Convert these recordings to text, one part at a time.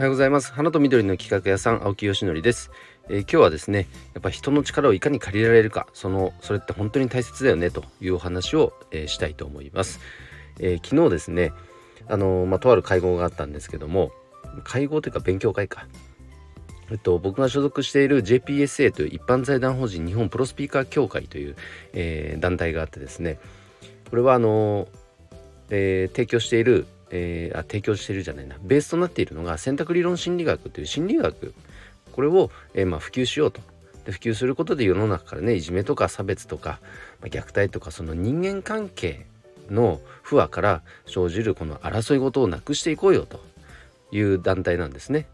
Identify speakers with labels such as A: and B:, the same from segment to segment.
A: おはようございます。花と緑の企画屋さん青木よしのりです、えー、今日はですねやっぱ人の力をいかに借りられるかそのそれって本当に大切だよねというお話を、えー、したいと思います、えー、昨日ですねあのまあ、とある会合があったんですけども会合というか勉強会か。えっと、僕が所属している JPSA という一般財団法人日本プロスピーカー協会という、えー、団体があってですねこれはあの、えー、提供している、えー、あ提供してるじゃないなベースとなっているのが選択理論心理学という心理学これを、えーまあ、普及しようとで普及することで世の中からねいじめとか差別とか、まあ、虐待とかその人間関係の不和から生じるこの争い事をなくしていこうよという団体なんですね。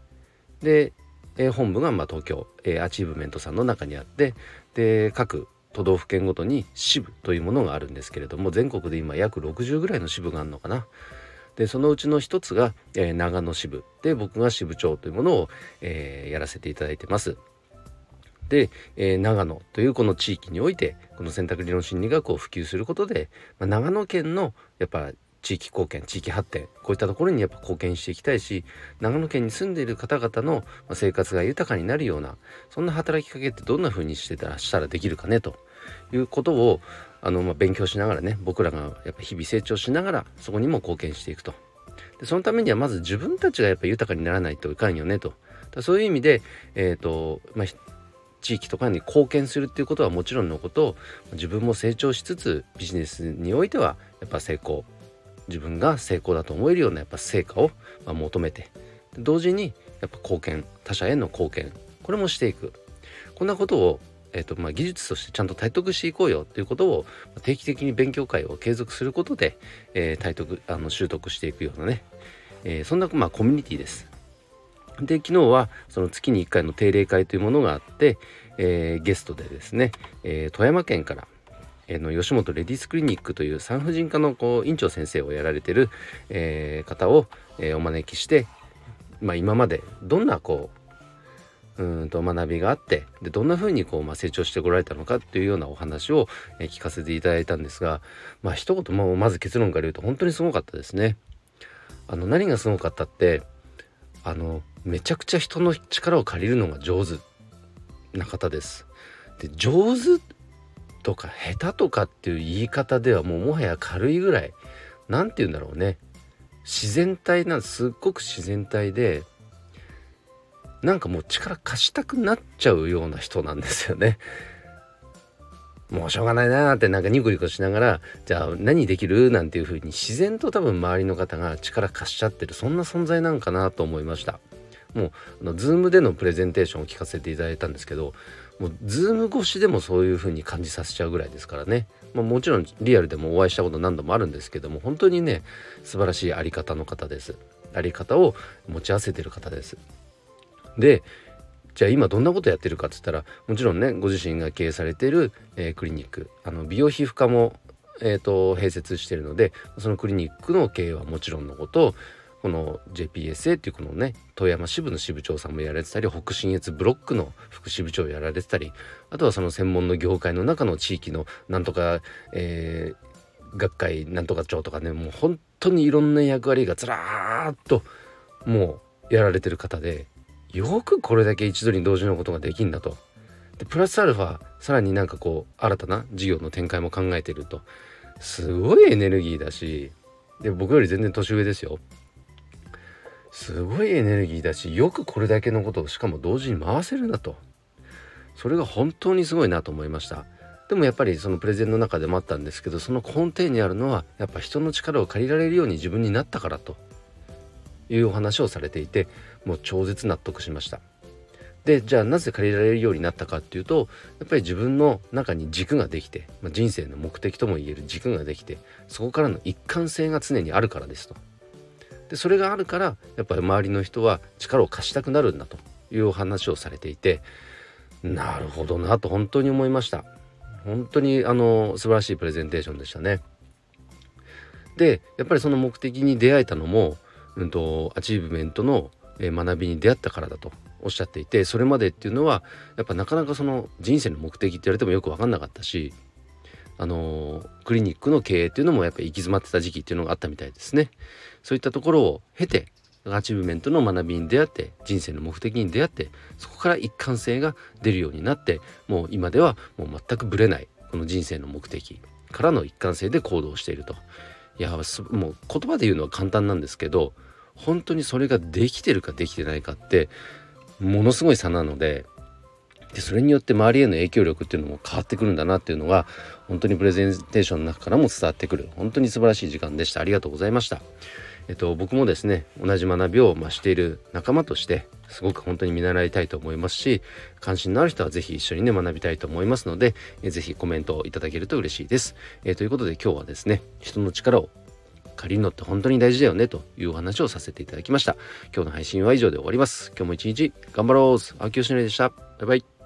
A: でえー、本部がま東京、えー、アチーブメントさんの中にあってで各都道府県ごとに支部というものがあるんですけれども全国で今約60ぐらいの支部があるのかな。でそのうちの一つが、えー、長野支部で僕が支部長というものを、えー、やらせていただいてます。で、えー、長野というこの地域においてこの選択理論心理学を普及することで、まあ、長野県のやっぱ地域貢献地域発展こういったところにやっぱ貢献していきたいし長野県に住んでいる方々の生活が豊かになるようなそんな働きかけってどんな風にしてたらしたらできるかねということをあの、まあ、勉強しながらね僕らがやっぱ日々成長しながらそこにも貢献していくと。でそのためにはまず自分たちがやっぱ豊かにならないといかんよねと。そういう意味で、えーとまあ、地域とかに貢献するっていうことはもちろんのこと自分も成長しつつビジネスにおいてはやっぱ成功。自分が成功だと思えるようなやっぱ成果をま求めて。同時にやっぱ貢献他者への貢献。これもしていく。こんなことを、えーとまあ、技術としてちゃんと体得していこうよということを定期的に勉強会を継続することで、えー、体得あの習得していくようなね、えー、そんな、まあ、コミュニティです。で昨日はその月に1回の定例会というものがあって、えー、ゲストでですね、え富山県からえの吉本レディースクリニックという産婦人科のこう院長先生をやられてる、えー、方を、えー、お招きして、まあ、今までどんなこううんと学びがあってでどんな風にこう、まあ、成長してこられたのかっていうようなお話を、えー、聞かせていただいたんですがまあ一言、まあ、まず結論から言うと本当にすごかったですね。あの何がすごかったってあのめちゃくちゃ人の力を借りるのが上手な方です。で上手とか下手とかっていう言い方ではもうもはや軽いぐらい何て言うんだろうね自然体なんすっごく自然体でなんかもう力貸したくなっちゃうような人なんですよね。もうしょうがないなーってなんかニコニコしながらじゃあ何できる？なんていう風に自然と多分周りの方が力貸しちゃってるそんな存在なんかなと思いました。もうあの Zoom でのプレゼンテーションを聞かせていただいたんですけどもうズーム越しでもそういう風に感じさせちゃうぐらいですからね、まあ、もちろんリアルでもお会いしたこと何度もあるんですけども本当にね素晴らしいあり方の方ですあり方を持ち合わせてる方ですでじゃあ今どんなことやってるかっつったらもちろんねご自身が経営されてる、えー、クリニックあの美容皮膚科もえーと併設してるのでそのクリニックの経営はもちろんのことこの JPSA っていうこのね富山支部の支部長さんもやられてたり北信越ブロックの副支部長やられてたりあとはその専門の業界の中の地域のなんとか、えー、学会なんとか長とかねもう本当にいろんな役割がずらーっともうやられてる方でよくこれだけ一度に同時のことができんだと。でプラスアルファさらになんかこう新たな事業の展開も考えてると。すごいエネルギーだしで僕より全然年上ですよ。すごいエネルギーだしよくこれだけのことをしかも同時に回せるなと。それが本当にすごいなと思いました。でもやっぱりそのプレゼンの中でもあったんですけどその根底にあるのはやっぱ人の力を借りられるように自分になったからと。いうお話をされていてもう超絶納得しました。でじゃあなぜ借りられるようになったかっていうとやっぱり自分の中に軸ができて、まあ、人生の目的ともいえる軸ができてそこからの一貫性が常にあるからですと。でそれがあるからやっぱり周りの人は力を貸したくなるんだというお話をされていてなるほどなと本当に思いました。本当にあの素晴らしいプレゼンテーションでしたね。でやっぱりその目的に出会えたのも、うんと、アチーブメントの学びに出会ったからだとおっしゃっていてそれまでっていうのはやっぱなかなかその人生の目的って言われてもよく分かんなかったしあのクリニックの経営っていうのもやっぱ行き詰まってた時期っていうのがあったみたいですね。そういったところを経てアチーブメントの学びに出会って人生の目的に出会ってそこから一貫性が出るようになってもう今ではもう全くぶれないこの人生の目的からの一貫性で行動しているといやもう言葉で言うのは簡単なんですけど本当にそれができてるかできてないかってものすごい差なのででそれによって周りへの影響力っていうのも変わってくるんだなっていうのが本当にプレゼンテーションの中からも伝わってくる。本当に素晴らしい時間でした。ありがとうございました。えっと僕もですね同じ学びを、ましている仲間としてすごく本当に見習いたいと思いますし関心のある人は是非一緒にね学びたいと思いますので是非コメントをいただけると嬉しいです、えー、ということで今日はですね人の力を借りるのって本当に大事だよねというお話をさせていただきました。今日の配信は以上で終わります。今日も一日頑張ろう。青木よしのりでした。バイバイ。